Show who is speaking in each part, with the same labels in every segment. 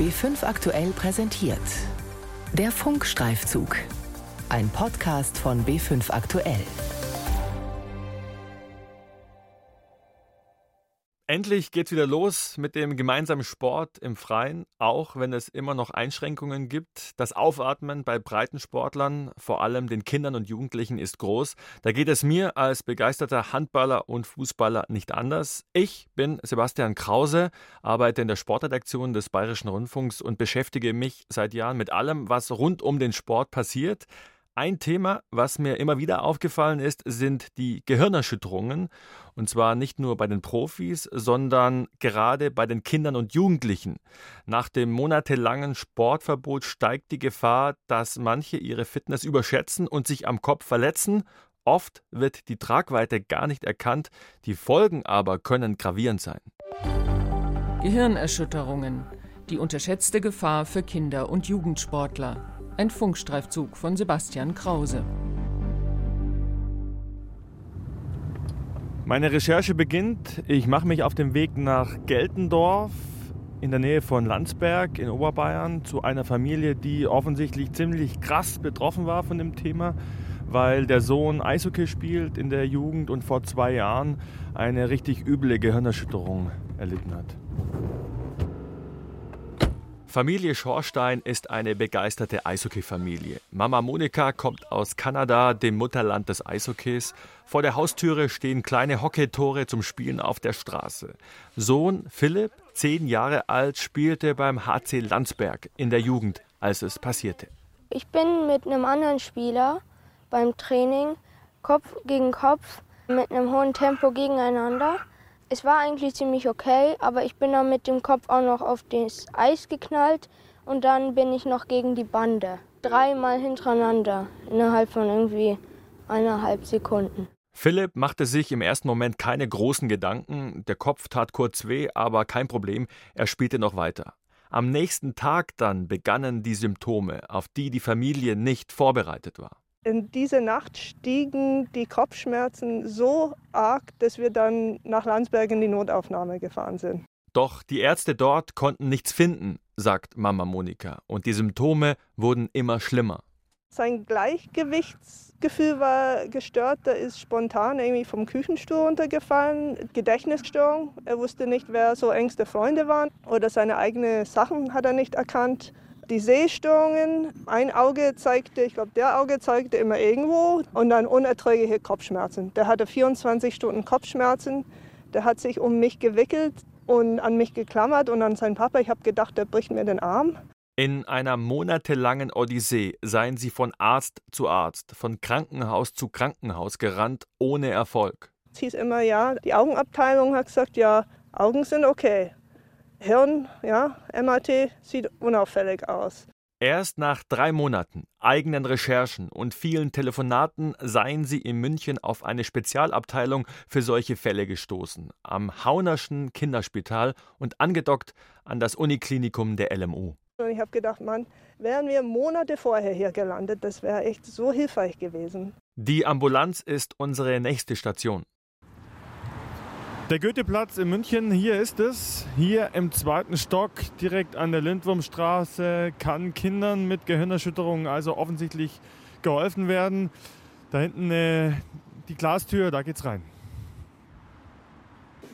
Speaker 1: B5 aktuell präsentiert. Der Funkstreifzug. Ein Podcast von B5 aktuell.
Speaker 2: Endlich geht's wieder los mit dem gemeinsamen Sport im Freien, auch wenn es immer noch Einschränkungen gibt. Das Aufatmen bei Breitensportlern, vor allem den Kindern und Jugendlichen, ist groß. Da geht es mir als begeisterter Handballer und Fußballer nicht anders. Ich bin Sebastian Krause, arbeite in der Sportredaktion des Bayerischen Rundfunks und beschäftige mich seit Jahren mit allem, was rund um den Sport passiert. Ein Thema, was mir immer wieder aufgefallen ist, sind die Gehirnerschütterungen. Und zwar nicht nur bei den Profis, sondern gerade bei den Kindern und Jugendlichen. Nach dem monatelangen Sportverbot steigt die Gefahr, dass manche ihre Fitness überschätzen und sich am Kopf verletzen. Oft wird die Tragweite gar nicht erkannt, die Folgen aber können gravierend sein.
Speaker 3: Gehirnerschütterungen. Die unterschätzte Gefahr für Kinder und Jugendsportler. Ein Funkstreifzug von Sebastian Krause.
Speaker 2: Meine Recherche beginnt. Ich mache mich auf den Weg nach Geltendorf in der Nähe von Landsberg in Oberbayern zu einer Familie, die offensichtlich ziemlich krass betroffen war von dem Thema, weil der Sohn Eishockey spielt in der Jugend und vor zwei Jahren eine richtig üble Gehirnerschütterung erlitten hat. Familie Schorstein ist eine begeisterte Eishockey-Familie. Mama Monika kommt aus Kanada, dem Mutterland des Eishockeys. Vor der Haustüre stehen kleine Hockeytore zum Spielen auf der Straße. Sohn Philipp, zehn Jahre alt, spielte beim HC Landsberg in der Jugend, als es passierte.
Speaker 4: Ich bin mit einem anderen Spieler beim Training Kopf gegen Kopf mit einem hohen Tempo gegeneinander. Es war eigentlich ziemlich okay, aber ich bin dann mit dem Kopf auch noch auf das Eis geknallt und dann bin ich noch gegen die Bande. Dreimal hintereinander, innerhalb von irgendwie eineinhalb Sekunden.
Speaker 2: Philipp machte sich im ersten Moment keine großen Gedanken. Der Kopf tat kurz weh, aber kein Problem, er spielte noch weiter. Am nächsten Tag dann begannen die Symptome, auf die die Familie nicht vorbereitet war.
Speaker 5: In dieser Nacht stiegen die Kopfschmerzen so arg, dass wir dann nach Landsberg in die Notaufnahme gefahren sind.
Speaker 2: Doch die Ärzte dort konnten nichts finden, sagt Mama Monika, und die Symptome wurden immer schlimmer.
Speaker 5: Sein Gleichgewichtsgefühl war gestört, er ist spontan irgendwie vom Küchenstuhl runtergefallen, Gedächtnisstörung, er wusste nicht, wer so engste Freunde waren oder seine eigenen Sachen hat er nicht erkannt die Sehstörungen. Ein Auge zeigte, ich glaube, der Auge zeigte immer irgendwo und dann unerträgliche Kopfschmerzen. Der hatte 24 Stunden Kopfschmerzen. Der hat sich um mich gewickelt und an mich geklammert und an seinen Papa. Ich habe gedacht, der bricht mir den Arm.
Speaker 2: In einer monatelangen Odyssee seien sie von Arzt zu Arzt, von Krankenhaus zu Krankenhaus gerannt, ohne Erfolg.
Speaker 5: Es hieß immer, ja, die Augenabteilung hat gesagt, ja, Augen sind okay. Hirn, ja, MRT sieht unauffällig aus.
Speaker 2: Erst nach drei Monaten, eigenen Recherchen und vielen Telefonaten seien sie in München auf eine Spezialabteilung für solche Fälle gestoßen, am Haunerschen Kinderspital und angedockt an das Uniklinikum der LMU.
Speaker 5: Und ich habe gedacht, Mann, wären wir Monate vorher hier gelandet, das wäre echt so hilfreich gewesen.
Speaker 2: Die Ambulanz ist unsere nächste Station. Der Goetheplatz in München, hier ist es. Hier im zweiten Stock, direkt an der Lindwurmstraße, kann Kindern mit Gehirnerschütterungen also offensichtlich geholfen werden. Da hinten äh, die Glastür, da geht's rein.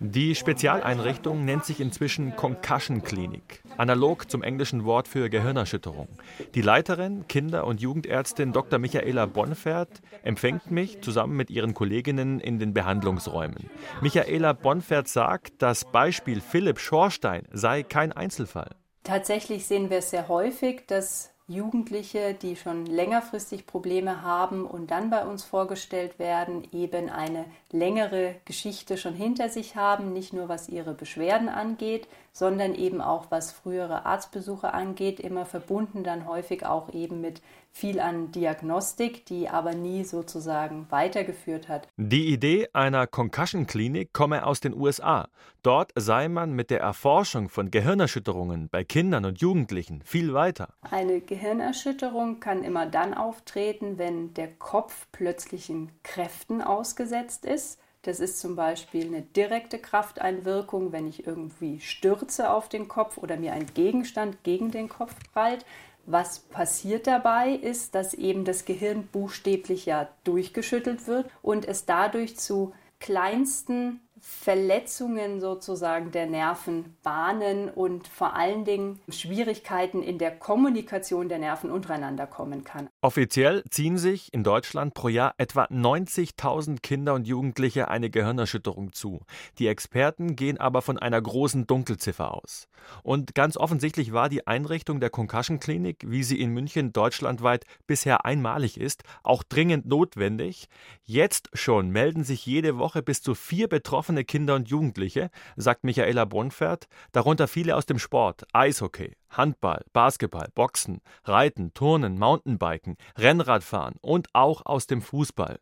Speaker 2: Die Spezialeinrichtung nennt sich inzwischen Concussion Klinik, analog zum englischen Wort für Gehirnerschütterung. Die Leiterin, Kinder- und Jugendärztin Dr. Michaela Bonfert empfängt mich zusammen mit ihren Kolleginnen in den Behandlungsräumen. Michaela Bonfert sagt, das Beispiel Philipp Schorstein sei kein Einzelfall.
Speaker 6: Tatsächlich sehen wir es sehr häufig, dass Jugendliche, die schon längerfristig Probleme haben und dann bei uns vorgestellt werden, eben eine längere Geschichte schon hinter sich haben, nicht nur was ihre Beschwerden angeht, sondern eben auch was frühere Arztbesuche angeht, immer verbunden dann häufig auch eben mit viel an Diagnostik, die aber nie sozusagen weitergeführt hat.
Speaker 2: Die Idee einer Concussion-Klinik komme aus den USA. Dort sei man mit der Erforschung von Gehirnerschütterungen bei Kindern und Jugendlichen viel weiter.
Speaker 6: Eine Gehirnerschütterung kann immer dann auftreten, wenn der Kopf plötzlichen Kräften ausgesetzt ist Das ist zum Beispiel eine direkte Krafteinwirkung, wenn ich irgendwie stürze auf den Kopf oder mir ein Gegenstand gegen den Kopf prallt. Was passiert dabei ist, dass eben das Gehirn buchstäblich ja durchgeschüttelt wird und es dadurch zu kleinsten Verletzungen sozusagen der Nervenbahnen und vor allen Dingen Schwierigkeiten in der Kommunikation der Nerven untereinander kommen kann.
Speaker 2: Offiziell ziehen sich in Deutschland pro Jahr etwa 90.000 Kinder und Jugendliche eine Gehirnerschütterung zu. Die Experten gehen aber von einer großen Dunkelziffer aus. Und ganz offensichtlich war die Einrichtung der Concussion Klinik, wie sie in München deutschlandweit bisher einmalig ist, auch dringend notwendig. Jetzt schon melden sich jede Woche bis zu vier Betroffene betroffene Kinder und Jugendliche, sagt Michaela Bonfert, darunter viele aus dem Sport, Eishockey, Handball, Basketball, Boxen, Reiten, Turnen, Mountainbiken, Rennradfahren und auch aus dem Fußball.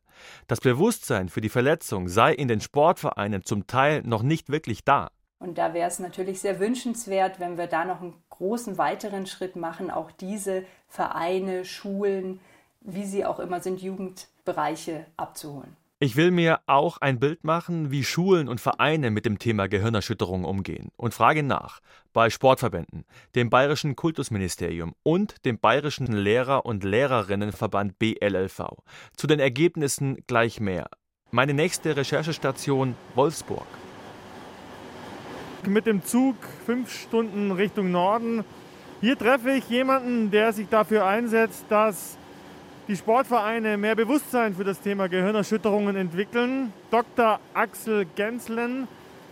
Speaker 2: Das Bewusstsein für die Verletzung sei in den Sportvereinen zum Teil noch nicht wirklich da.
Speaker 6: Und da wäre es natürlich sehr wünschenswert, wenn wir da noch einen großen weiteren Schritt machen, auch diese Vereine, Schulen, wie sie auch immer sind, Jugendbereiche abzuholen.
Speaker 2: Ich will mir auch ein Bild machen, wie Schulen und Vereine mit dem Thema Gehirnerschütterung umgehen und frage nach bei Sportverbänden, dem Bayerischen Kultusministerium und dem Bayerischen Lehrer- und Lehrerinnenverband BLLV. Zu den Ergebnissen gleich mehr. Meine nächste Recherchestation Wolfsburg.
Speaker 7: Mit dem Zug fünf Stunden Richtung Norden. Hier treffe ich jemanden, der sich dafür einsetzt, dass die Sportvereine mehr Bewusstsein für das Thema Gehirnerschütterungen entwickeln. Dr. Axel Genslen,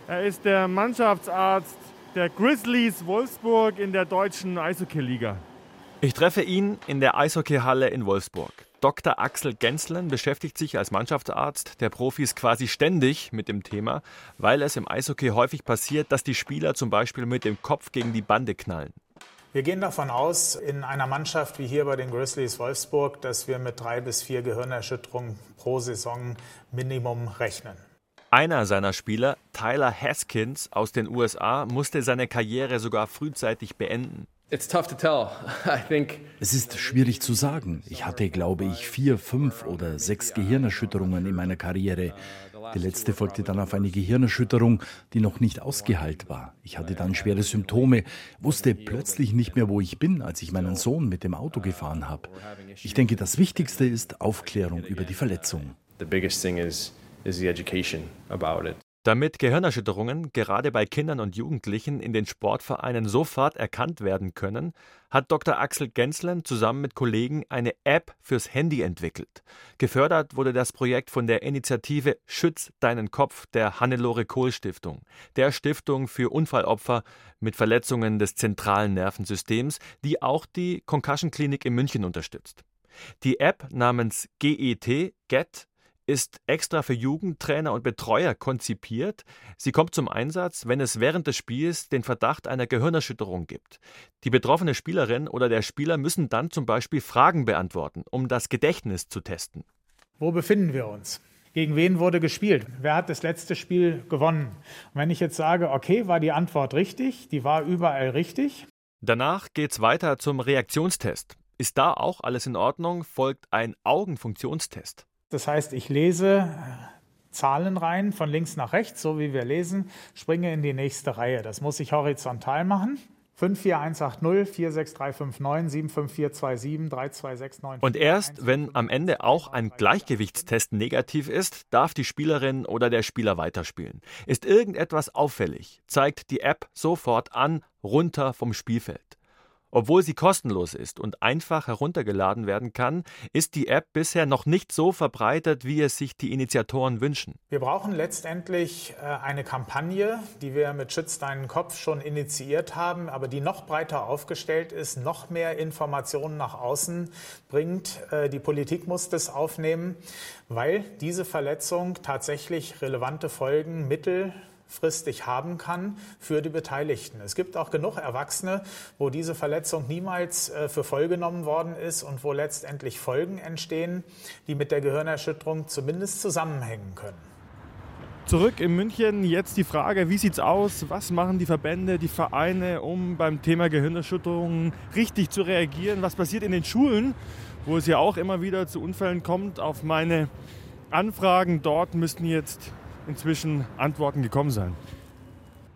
Speaker 7: er ist der Mannschaftsarzt der Grizzlies Wolfsburg in der deutschen Eishockey-Liga.
Speaker 2: Ich treffe ihn in der Eishockeyhalle in Wolfsburg. Dr. Axel Genslen beschäftigt sich als Mannschaftsarzt der Profis quasi ständig mit dem Thema, weil es im Eishockey häufig passiert, dass die Spieler zum Beispiel mit dem Kopf gegen die Bande knallen.
Speaker 8: Wir gehen davon aus, in einer Mannschaft wie hier bei den Grizzlies Wolfsburg, dass wir mit drei bis vier Gehirnerschütterungen pro Saison Minimum rechnen.
Speaker 2: Einer seiner Spieler, Tyler Haskins aus den USA, musste seine Karriere sogar frühzeitig beenden.
Speaker 9: Es ist schwierig zu sagen. Ich hatte, glaube ich, vier, fünf oder sechs Gehirnerschütterungen in meiner Karriere. Die letzte folgte dann auf eine Gehirnerschütterung, die noch nicht ausgeheilt war. Ich hatte dann schwere Symptome, wusste plötzlich nicht mehr, wo ich bin, als ich meinen Sohn mit dem Auto gefahren habe. Ich denke, das Wichtigste ist Aufklärung über die Verletzung. The biggest thing is, is the education
Speaker 2: about it. Damit Gehirnerschütterungen gerade bei Kindern und Jugendlichen in den Sportvereinen sofort erkannt werden können, hat Dr. Axel Genslen zusammen mit Kollegen eine App fürs Handy entwickelt. Gefördert wurde das Projekt von der Initiative Schütz deinen Kopf der Hannelore Kohl Stiftung, der Stiftung für Unfallopfer mit Verletzungen des zentralen Nervensystems, die auch die Concussion Klinik in München unterstützt. Die App namens GET, GET, ist extra für Jugendtrainer und Betreuer konzipiert. Sie kommt zum Einsatz, wenn es während des Spiels den Verdacht einer Gehirnerschütterung gibt. Die betroffene Spielerin oder der Spieler müssen dann zum Beispiel Fragen beantworten, um das Gedächtnis zu testen.
Speaker 8: Wo befinden wir uns? Gegen wen wurde gespielt? Wer hat das letzte Spiel gewonnen? Und wenn ich jetzt sage, okay, war die Antwort richtig, die war überall richtig.
Speaker 2: Danach geht es weiter zum Reaktionstest. Ist da auch alles in Ordnung, folgt ein Augenfunktionstest.
Speaker 8: Das heißt, ich lese äh, Zahlen rein von links nach rechts, so wie wir lesen, springe in die nächste Reihe. Das muss ich horizontal machen. 54180 46359 75427 3269.
Speaker 2: Und erst wenn am Ende auch ein Gleichgewichtstest negativ ist, darf die Spielerin oder der Spieler weiterspielen. Ist irgendetwas auffällig, zeigt die App sofort an, runter vom Spielfeld. Obwohl sie kostenlos ist und einfach heruntergeladen werden kann, ist die App bisher noch nicht so verbreitet, wie es sich die Initiatoren wünschen.
Speaker 8: Wir brauchen letztendlich äh, eine Kampagne, die wir mit Schütz deinen Kopf schon initiiert haben, aber die noch breiter aufgestellt ist, noch mehr Informationen nach außen bringt. Äh, die Politik muss das aufnehmen, weil diese Verletzung tatsächlich relevante Folgen, Mittel, kurzfristig haben kann für die Beteiligten. Es gibt auch genug Erwachsene, wo diese Verletzung niemals äh, für voll genommen worden ist und wo letztendlich Folgen entstehen, die mit der Gehirnerschütterung zumindest zusammenhängen können.
Speaker 7: Zurück in München jetzt die Frage, wie sieht's aus? Was machen die Verbände, die Vereine, um beim Thema Gehirnerschütterungen richtig zu reagieren? Was passiert in den Schulen, wo es ja auch immer wieder zu Unfällen kommt? Auf meine Anfragen dort müssten jetzt inzwischen Antworten gekommen sein.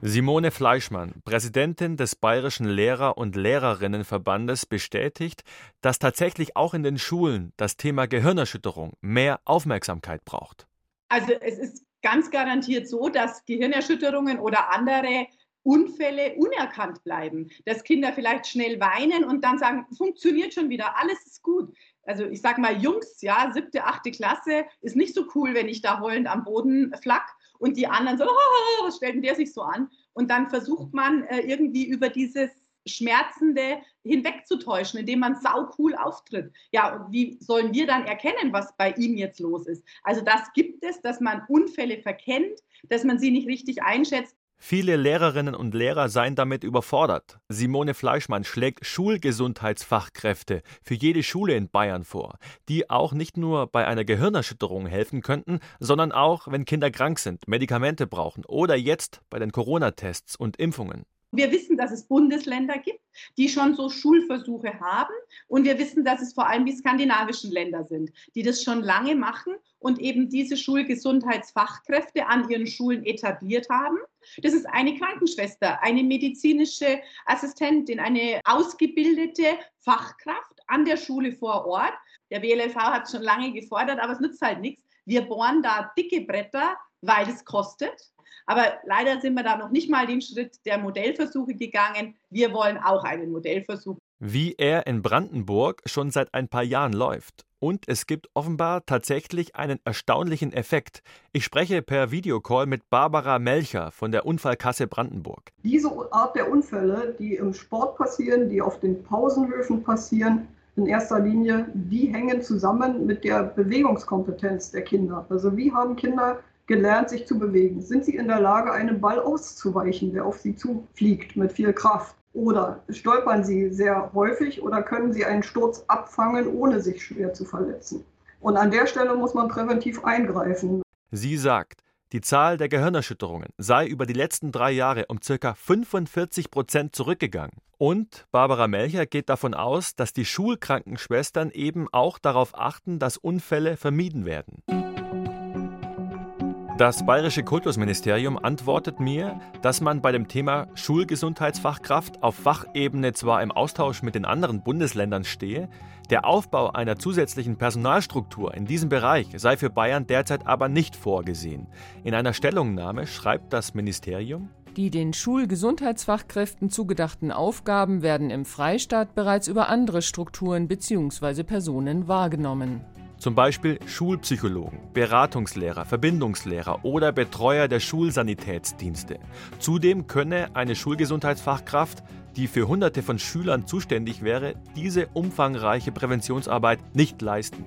Speaker 2: Simone Fleischmann, Präsidentin des Bayerischen Lehrer- und Lehrerinnenverbandes, bestätigt, dass tatsächlich auch in den Schulen das Thema Gehirnerschütterung mehr Aufmerksamkeit braucht.
Speaker 10: Also es ist ganz garantiert so, dass Gehirnerschütterungen oder andere Unfälle unerkannt bleiben, dass Kinder vielleicht schnell weinen und dann sagen, funktioniert schon wieder, alles ist gut. Also ich sage mal, Jungs, ja, siebte, achte Klasse, ist nicht so cool, wenn ich da heulend am Boden flack und die anderen so, oh, was stellt denn der sich so an? Und dann versucht man äh, irgendwie über dieses Schmerzende hinwegzutäuschen, indem man sau cool auftritt. Ja, wie sollen wir dann erkennen, was bei ihm jetzt los ist? Also das gibt es, dass man Unfälle verkennt, dass man sie nicht richtig einschätzt.
Speaker 2: Viele Lehrerinnen und Lehrer seien damit überfordert. Simone Fleischmann schlägt Schulgesundheitsfachkräfte für jede Schule in Bayern vor, die auch nicht nur bei einer Gehirnerschütterung helfen könnten, sondern auch, wenn Kinder krank sind, Medikamente brauchen oder jetzt bei den Corona-Tests und Impfungen.
Speaker 10: Wir wissen, dass es Bundesländer gibt, die schon so Schulversuche haben. Und wir wissen, dass es vor allem die skandinavischen Länder sind, die das schon lange machen und eben diese Schulgesundheitsfachkräfte an ihren Schulen etabliert haben. Das ist eine Krankenschwester, eine medizinische Assistentin, eine ausgebildete Fachkraft an der Schule vor Ort. Der BLV hat es schon lange gefordert, aber es nützt halt nichts. Wir bohren da dicke Bretter, weil es kostet. Aber leider sind wir da noch nicht mal den Schritt der Modellversuche gegangen. Wir wollen auch einen Modellversuch.
Speaker 2: Wie er in Brandenburg schon seit ein paar Jahren läuft. Und es gibt offenbar tatsächlich einen erstaunlichen Effekt. Ich spreche per Videocall mit Barbara Melcher von der Unfallkasse Brandenburg.
Speaker 11: Diese Art der Unfälle, die im Sport passieren, die auf den Pausenhöfen passieren, in erster Linie, die hängen zusammen mit der Bewegungskompetenz der Kinder. Also wie haben Kinder gelernt, sich zu bewegen? Sind sie in der Lage, einem Ball auszuweichen, der auf sie zufliegt mit viel Kraft? Oder stolpern sie sehr häufig oder können sie einen Sturz abfangen, ohne sich schwer zu verletzen? Und an der Stelle muss man präventiv eingreifen.
Speaker 2: Sie sagt, die Zahl der Gehirnerschütterungen sei über die letzten drei Jahre um ca. 45 Prozent zurückgegangen. Und Barbara Melcher geht davon aus, dass die Schulkrankenschwestern eben auch darauf achten, dass Unfälle vermieden werden. Das bayerische Kultusministerium antwortet mir, dass man bei dem Thema Schulgesundheitsfachkraft auf Fachebene zwar im Austausch mit den anderen Bundesländern stehe, der Aufbau einer zusätzlichen Personalstruktur in diesem Bereich sei für Bayern derzeit aber nicht vorgesehen. In einer Stellungnahme schreibt das Ministerium,
Speaker 3: die den Schulgesundheitsfachkräften zugedachten Aufgaben werden im Freistaat bereits über andere Strukturen bzw. Personen wahrgenommen.
Speaker 2: Zum Beispiel Schulpsychologen, Beratungslehrer, Verbindungslehrer oder Betreuer der Schulsanitätsdienste. Zudem könne eine Schulgesundheitsfachkraft, die für Hunderte von Schülern zuständig wäre, diese umfangreiche Präventionsarbeit nicht leisten.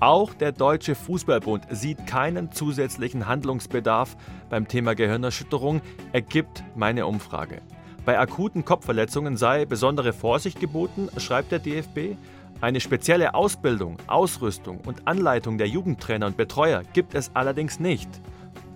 Speaker 2: Auch der Deutsche Fußballbund sieht keinen zusätzlichen Handlungsbedarf beim Thema Gehirnerschütterung, ergibt meine Umfrage. Bei akuten Kopfverletzungen sei besondere Vorsicht geboten, schreibt der DFB. Eine spezielle Ausbildung, Ausrüstung und Anleitung der Jugendtrainer und Betreuer gibt es allerdings nicht.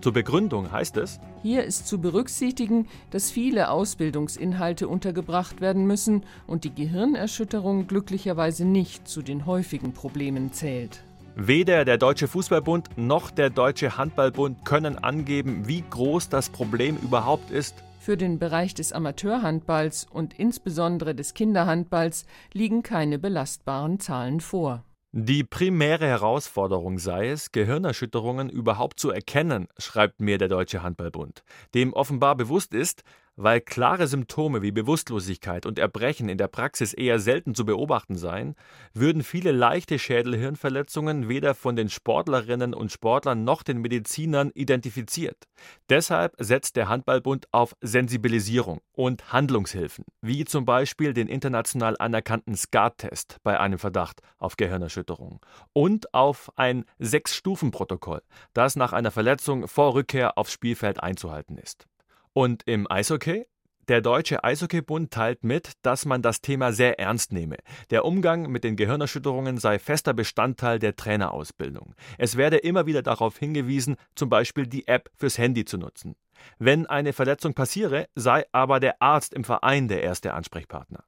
Speaker 2: Zur Begründung heißt es,
Speaker 3: hier ist zu berücksichtigen, dass viele Ausbildungsinhalte untergebracht werden müssen und die Gehirnerschütterung glücklicherweise nicht zu den häufigen Problemen zählt.
Speaker 2: Weder der Deutsche Fußballbund noch der Deutsche Handballbund können angeben, wie groß das Problem überhaupt ist.
Speaker 3: Für den Bereich des Amateurhandballs und insbesondere des Kinderhandballs liegen keine belastbaren Zahlen vor.
Speaker 2: Die primäre Herausforderung sei es, Gehirnerschütterungen überhaupt zu erkennen, schreibt mir der Deutsche Handballbund, dem offenbar bewusst ist, weil klare Symptome wie Bewusstlosigkeit und Erbrechen in der Praxis eher selten zu beobachten seien, würden viele leichte Schädelhirnverletzungen weder von den Sportlerinnen und Sportlern noch den Medizinern identifiziert. Deshalb setzt der Handballbund auf Sensibilisierung und Handlungshilfen, wie zum Beispiel den international anerkannten SCAR-Test bei einem Verdacht auf Gehirnerschütterung und auf ein Sechs-Stufen-Protokoll, das nach einer Verletzung vor Rückkehr aufs Spielfeld einzuhalten ist. Und im Eishockey? Der Deutsche Eishockeybund teilt mit, dass man das Thema sehr ernst nehme. Der Umgang mit den Gehirnerschütterungen sei fester Bestandteil der Trainerausbildung. Es werde immer wieder darauf hingewiesen, zum Beispiel die App fürs Handy zu nutzen. Wenn eine Verletzung passiere, sei aber der Arzt im Verein der erste Ansprechpartner.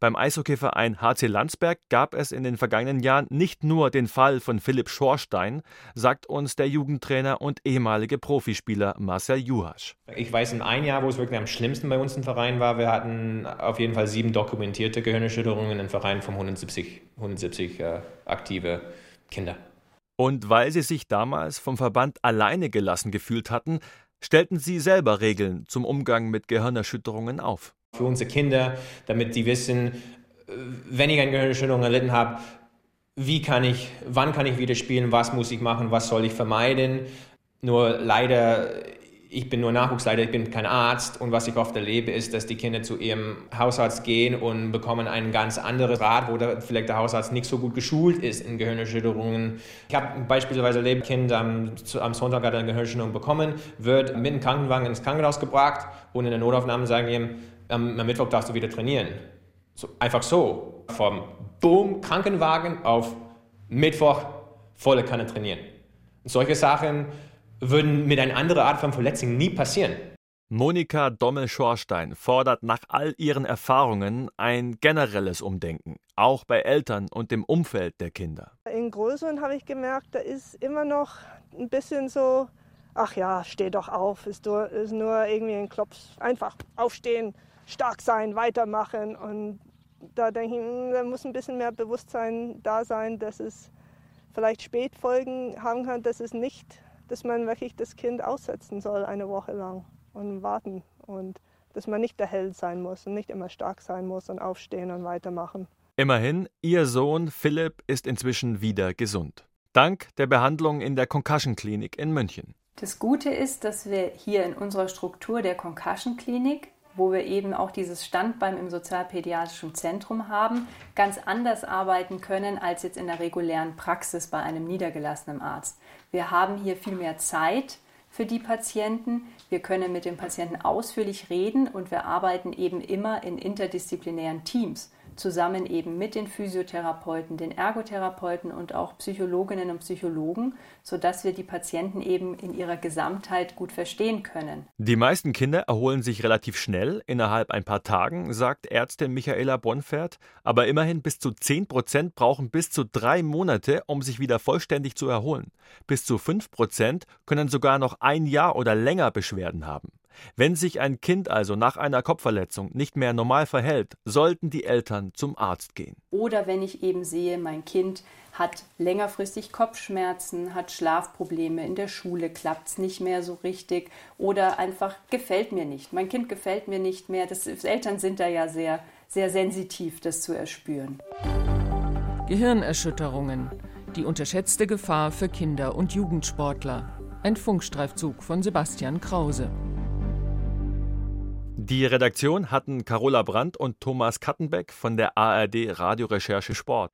Speaker 2: Beim Eishockeyverein HC Landsberg gab es in den vergangenen Jahren nicht nur den Fall von Philipp Schorstein, sagt uns der Jugendtrainer und ehemalige Profispieler Marcel Juhasch.
Speaker 12: Ich weiß in ein Jahr, wo es wirklich am schlimmsten bei uns im Verein war, wir hatten auf jeden Fall sieben dokumentierte Gehirnerschütterungen im Verein von 170, 170 äh, aktive Kinder.
Speaker 2: Und weil sie sich damals vom Verband alleine gelassen gefühlt hatten, stellten sie selber Regeln zum Umgang mit Gehirnerschütterungen auf.
Speaker 12: Für unsere Kinder, damit sie wissen, wenn ich eine Gehirnerschütterung erlitten habe, wie kann ich, wann kann ich wieder spielen, was muss ich machen, was soll ich vermeiden. Nur leider ich bin nur Nachwuchsleiter, ich bin kein Arzt und was ich oft erlebe, ist, dass die Kinder zu ihrem Hausarzt gehen und bekommen einen ganz anderen Rat, wo der, vielleicht der Hausarzt nicht so gut geschult ist in Gehirnerschütterungen. Ich habe beispielsweise erlebt, ein Kind am, am Sonntag hat eine Gehirnerschütterung bekommen, wird mit dem Krankenwagen ins Krankenhaus gebracht und in der Notaufnahme sagen ihm, am Mittwoch darfst du wieder trainieren. So, einfach so, vom Boom, Krankenwagen auf Mittwoch volle Kanne trainieren. Und solche Sachen würden mit einer anderen Art von Verletzung nie passieren.
Speaker 2: Monika Dommel-Schorstein fordert nach all ihren Erfahrungen ein generelles Umdenken, auch bei Eltern und dem Umfeld der Kinder.
Speaker 5: In Größeren habe ich gemerkt, da ist immer noch ein bisschen so, ach ja, steh doch auf, ist nur, ist nur irgendwie ein Klops. Einfach aufstehen, stark sein, weitermachen. Und da denke ich, hm, da muss ein bisschen mehr Bewusstsein da sein, dass es vielleicht Spätfolgen haben kann, dass es nicht dass man wirklich das Kind aussetzen soll eine Woche lang und warten und dass man nicht der Held sein muss und nicht immer stark sein muss und aufstehen und weitermachen.
Speaker 2: Immerhin, ihr Sohn Philipp ist inzwischen wieder gesund. Dank der Behandlung in der Concussion Klinik in München.
Speaker 6: Das Gute ist, dass wir hier in unserer Struktur der Concussion Klinik wo wir eben auch dieses Standbein im sozialpädiatrischen Zentrum haben, ganz anders arbeiten können als jetzt in der regulären Praxis bei einem niedergelassenen Arzt. Wir haben hier viel mehr Zeit für die Patienten. Wir können mit den Patienten ausführlich reden und wir arbeiten eben immer in interdisziplinären Teams zusammen eben mit den Physiotherapeuten, den Ergotherapeuten und auch Psychologinnen und Psychologen, sodass wir die Patienten eben in ihrer Gesamtheit gut verstehen können.
Speaker 2: Die meisten Kinder erholen sich relativ schnell, innerhalb ein paar Tagen, sagt Ärztin Michaela Bonfert, aber immerhin bis zu 10 Prozent brauchen bis zu drei Monate, um sich wieder vollständig zu erholen. Bis zu 5 Prozent können sogar noch ein Jahr oder länger Beschwerden haben. Wenn sich ein Kind also nach einer Kopfverletzung nicht mehr normal verhält, sollten die Eltern zum Arzt gehen.
Speaker 6: Oder wenn ich eben sehe, mein Kind hat längerfristig Kopfschmerzen, hat Schlafprobleme, in der Schule klappt es nicht mehr so richtig oder einfach gefällt mir nicht. Mein Kind gefällt mir nicht mehr. Das, Eltern sind da ja sehr, sehr sensitiv, das zu erspüren.
Speaker 3: Gehirnerschütterungen. Die unterschätzte Gefahr für Kinder und Jugendsportler. Ein Funkstreifzug von Sebastian Krause.
Speaker 2: Die Redaktion hatten Carola Brandt und Thomas Kattenbeck von der ARD Radiorecherche Sport.